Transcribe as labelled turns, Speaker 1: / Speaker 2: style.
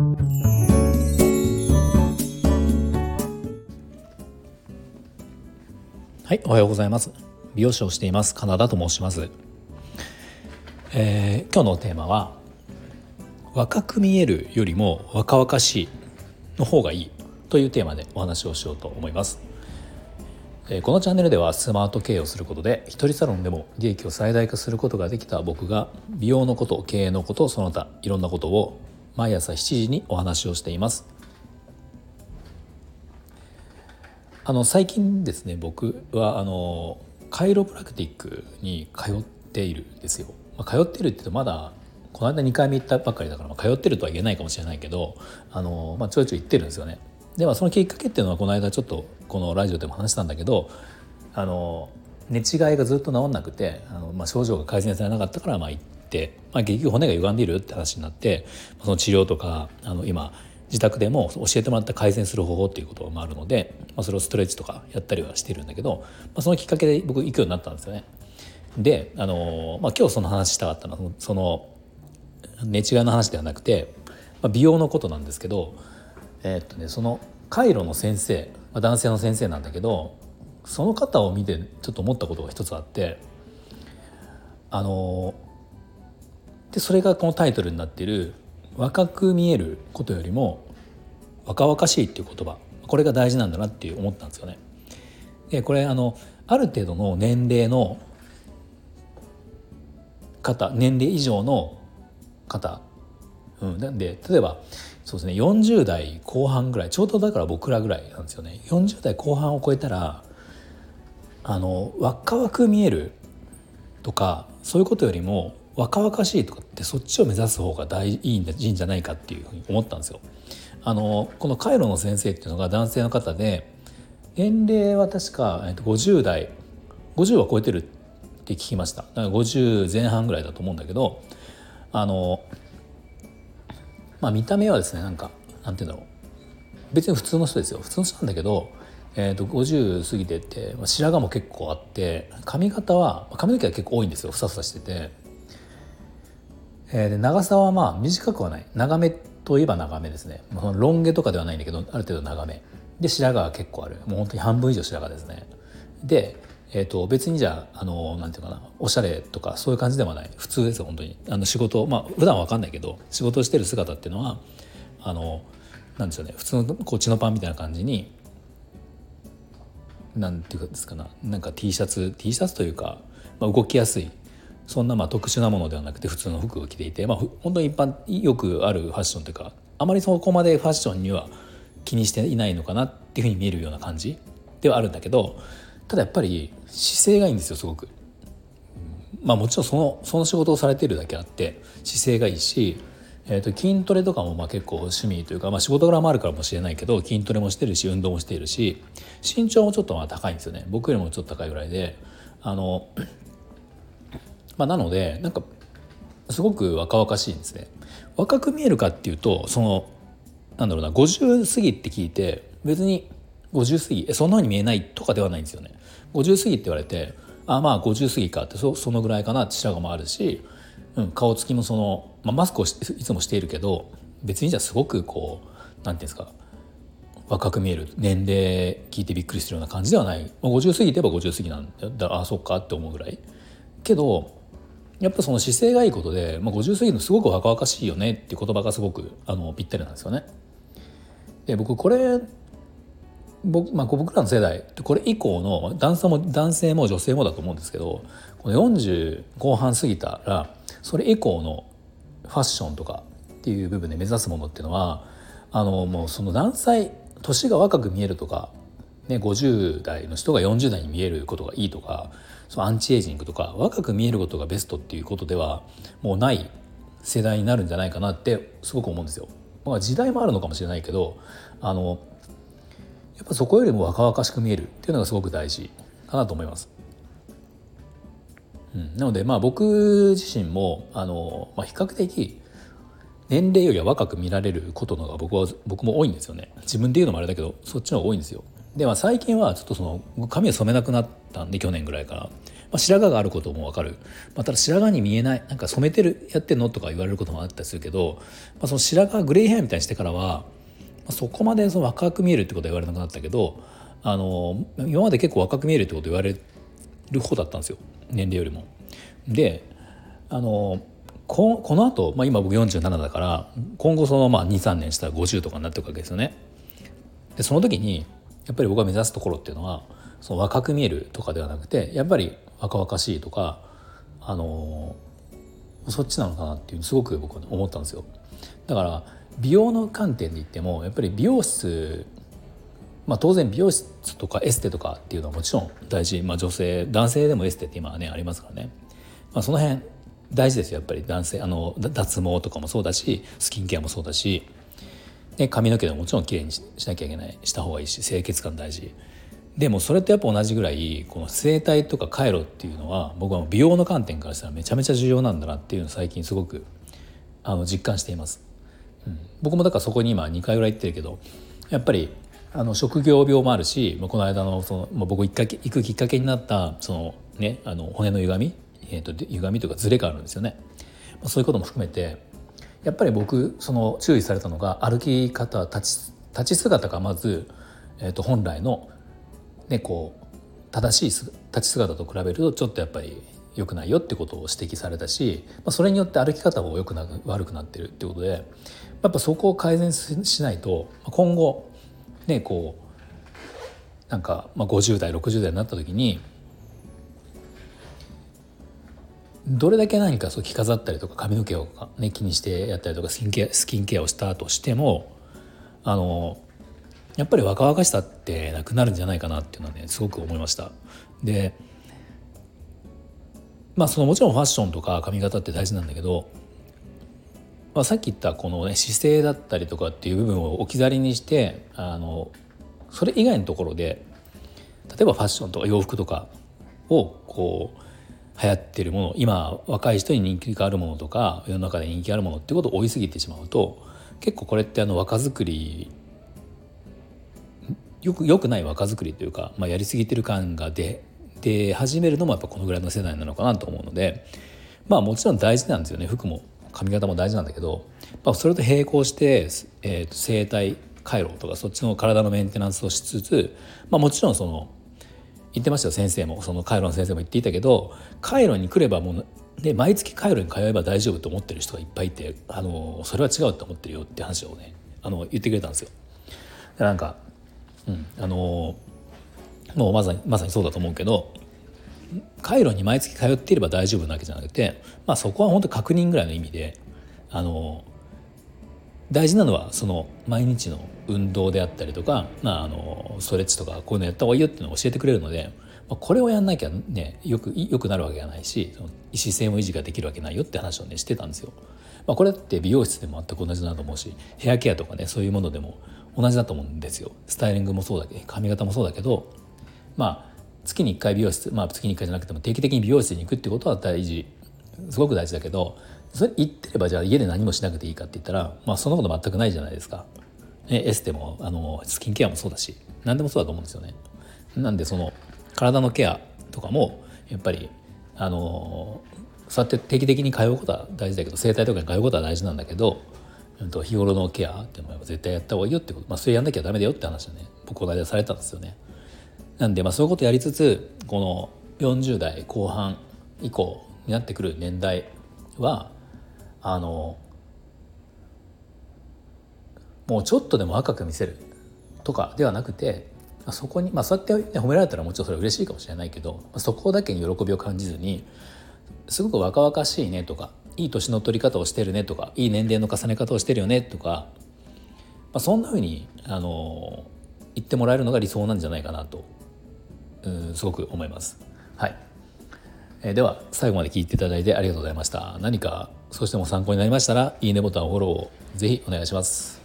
Speaker 1: はいおはようございます。美容師をしていますカナダと申します、えー、今日のテーマは若く見えるよりも若々しいの方がいいというテーマでお話をしようと思います。このチャンネルではスマート経営をすることで一人サロンでも利益を最大化することができた僕が美容のこと経営のことその他いろんなことを毎朝7時にお話をしています。あの最近ですね僕はあのカイロプラクティックに通っているんですよ、まあ、通ってるって言うとまだこの間2回目行ったばっかりだから、まあ、通ってるとは言えないかもしれないけどあの、まあ、ちょいちょい行ってるんですよね。ではそのきっかけっていうのはこの間ちょっとこのラジオでも話したんだけどあの寝違いがずっと治んなくてあの、まあ、症状が改善されなかったからまあ行って、まあ、結局骨が歪んでいるって話になってその治療とかあの今自宅でも教えてもらった改善する方法っていうこともあるので、まあ、それをストレッチとかやったりはしてるんだけど、まあ、そのきっかけで僕行くようになったんですよね。であの、まあ、今日その話したかったのはその寝違いの話ではなくて、まあ、美容のことなんですけど、えー、っとね、そのカイロの先生、まあ、男性の先生なんだけどその方を見てちょっと思ったことが一つあってあのでそれがこのタイトルになっている「若く見えることよりも若々しい」っていう言葉。これが大事なんだなって思ったんですよね。でこれあのある程度の年齢の方年齢以上の方、うん、なんで例えばそうですね40代後半ぐらいちょうどだから僕らぐらいなんですよね。40代後半を超えたらあの若々見えるとかそういうことよりも若々しいとかってそっちを目指す方が大いいんじゃないかっていうふうに思ったんですよ。あのこのカイロの先生っていうのが男性の方で年齢は確か、50代50は超えてるって聞きました。だから50前半ぐらいだと思うんだけどあのまあ見た目はですねなんかなんて言うんだろう。別に普通の人ですよ。普通の人なんだけど、えー、と50過ぎてて白髪も結構あって髪型は髪の毛は結構多いんですよ。ふさふさしてて、えー、で長さはまあ短くはない。長めといえば長めですね。ロン毛とかではないんだけどある程度長め。で白髪は結構ある。もう本当に半分以上白髪ですね。でえーと、別にじゃああのなんていうかなおしゃれとかそういう感じではない。普通です本当に。あの仕事まあ普段は分かんないけど仕事してる姿っていうのはあのなんでしょうね。普通のこう血のパンみたいな感じになんていうかですかな。なんか T シャツ T シャツというか、まあ、動きやすいそんなまあ特殊なものではなくて普通の服を着ていて、まあ、本当に一般よくあるファッションというかあまりそこまでファッションには気にしていないのかなっていうふうに見えるような感じではあるんだけどただやっぱり姿勢がいいんですよすごく。まあもちろんそのその仕事をされているだけあって姿勢がいいし、えー、と筋トレとかもまあ結構趣味というか、まあ、仕事柄もあるからもしれないけど筋トレもしてるし運動もしているし身長もちょっとまあ高いんですよね僕よりもちょっと高いぐらいであの、まあ、なのでなんかすごく若々しいんですね。若く見えるかっていうとそのなんだろうな50過ぎって聞いて別に50過ぎえそんなに見えないとかではないんですよね。50過ぎって言われてあまあ50過ぎかってそそのぐらいかなって白髪もあるし、うん、顔つきもその、まあ、マスクをいつもしているけど別にじゃあすごくこうなんていうんですか若く見える年齢聞いてびっくりするような感じではない、ま、50過ぎてば50過ぎなんだだあそっかって思うぐらいけどやっぱその姿勢がいいことで、まあ、50過ぎるのすごく若々しいよねっていう言葉がすごくあのぴったりなんですよね。で僕これ僕,、まあ、僕らの世代これ以降の男性も男性も女性もだと思うんですけどこの40後半過ぎたらそれ以降のファッションとかっていう部分で目指すものっていうのはあのもうその何歳年が若く見えるとか、ね、50代の人が40代に見えることがいいとかそのアンチエイジングとか若く見えることがベストっていうことではもうない世代になるんじゃないかなってすごく思うんですよ。まあ、時代もあるのかもしれないけどあのやっぱそこよりも若々しく見えるっていうのがすごく大事かなと思います。うん、なのでまあ僕自身もあの、まあ、比較的年齢よりは若く見られることのが僕は僕も多いんですよね自分で言うのもあれだけどそっちの方が多いんですよで、まあ、最近はちょっとその髪を染めなくなったんで去年ぐらいからまあ、白髪があることも分かる、まあ、ただ白髪に見えないなんか染めてるやってんのとか言われることもあったりするけど、まあ、その白髪グレーヘアみたいにしてからは、まあ、そこまでその若く見えるってことは言われなくなったけどあの今まで結構若く見えるってこと言われる方だったんですよ年齢よりも。であのここのあと、まあ、今僕47だから今後そのまあ23年したら50とかになっていくわけですよね。でその時にやっぱり僕が目指すところっていうのはその若く見えるとかではなくてやっぱり若々しいとかあのそっちなのかなっていうすごく僕は思ったんですよ。だから美容の観点で言ってもやっぱり美容室まあ、当然美容室とかエステとかっていうのはもちろん大事、まあ、女性男性でもエステって今はねありますからね、まあ、その辺大事ですよやっぱり男性。あの脱毛とかもそうだしスキンケアもそうだし。で髪の毛でももちろんきれいにしなきゃいけないした方がいいし清潔感大事。でもそれとやっぱ同じぐらいこの整体とか回路っていうのは僕は美容の観点からしたらめちゃめちゃ重要なんだなっていうのを最近すごくあの実感しています、うん、僕もだからそこに今2回ぐらい行ってるけどやっぱりあの職業病もあるしこの間のその、僕行くきっかけになったその、ね、あの骨の歪み、えーと、歪みというかズレがあるんですよね。まあ、そういうことも含めてやっぱり僕その注意されたのが歩き方立ち立ち姿がまず、えー、と本来の、ね、こう正しい立ち姿と比べるとちょっとやっぱり良くないよってことを指摘されたし、まあ、それによって歩き方も良くな悪くなってるってことでやっぱそこを改善しないと今後ねこうなんか、まあ、50代60代になった時にどれだけ何かそう着飾ったりとか髪の毛を、ね、気にしてやったりとかスキンケアスキンケアをしたとしてもあのやっぱり若々しさってなくなるんじゃないかなっていうのはねすごく思いました。でまあそのもちろんファッションとか髪型って大事なんだけどまあ、さっき言ったこの、ね、姿勢だったりとかっていう部分を置き去りにしてあのそれ以外のところで例えばファッションとか洋服とかをこう流行ってるもの今若い人に人気があるものとか世の中で人気あるものっていうことを追いすぎてしまうと結構これってあの若作りよくよくない若作りというか、まあ、やりすぎてる感が出出始めるのもやっぱこのぐらいの世代なのかなと思うのでまあもちろん大事なんですよね。服も髪型も大事なんだけど、まあ、それと並行して、えー、と整体回路とかそっちの体のメンテナンスをしつつ、まあ、もちろんその言ってましたよ先生もその回路の先生も言っていたけど回路に来ればもうで毎月回路に通えば大丈夫と思ってる人がいっぱいいてあのそれは違うと思ってるよって話をねあの言ってくれたんですよ。でなんか、うん、あのもうまさにまさにそうだと思うけど回路に毎月通っていれば大丈夫なわけじゃなくて、まあ、そこは本当確認ぐらいの意味であの大事なのはその毎日の運動であったりとか、まあ、あのストレッチとかこういうのやった方がいいよっていうのを教えてくれるので、まあ、これをやんなきゃねよくよくなるわけがないし姿勢も維持ができるわけないよって話をねしてたんですよ。まあ、これって美容室でも全く同じだと思うしヘアケアとかねそういうものでも同じだと思うんですよ。スタイリングもそうだけど髪型もそうだけどまあ月に1回美容室まあ月に1回じゃなくても定期的に美容室に行くってことは大事すごく大事だけどそれ行ってればじゃあ家で何もしなくていいかって言ったら、まあ、そんなこと全くないじゃないですか。エステもあのスキンケアもそうだし何でもそうだと思うんですよね。なんでその体のケアとかもやっぱりあのそうやって定期的に通うことは大事だけど整体とかに通うことは大事なんだけど、うん、と日頃のケアっても絶対やった方がいいよってこと、まあ、それやんなきゃダメだよって話をね僕この間されたんですよね。なんでまあそういうことやりつつこの40代後半以降になってくる年代はあのもうちょっとでも若く見せるとかではなくてそこにまあそうやって、ね、褒められたらもちろんそれは嬉しいかもしれないけどそこだけに喜びを感じずにすごく若々しいねとかいい年の取り方をしてるねとかいい年齢の重ね方をしてるよねとか、まあ、そんなふうにあの言ってもらえるのが理想なんじゃないかなとうんすごく思います。はい、えー、では最後まで聞いていただいてありがとうございました。何か少しでも参考になりましたらいいねボタンフォローをぜひお願いします。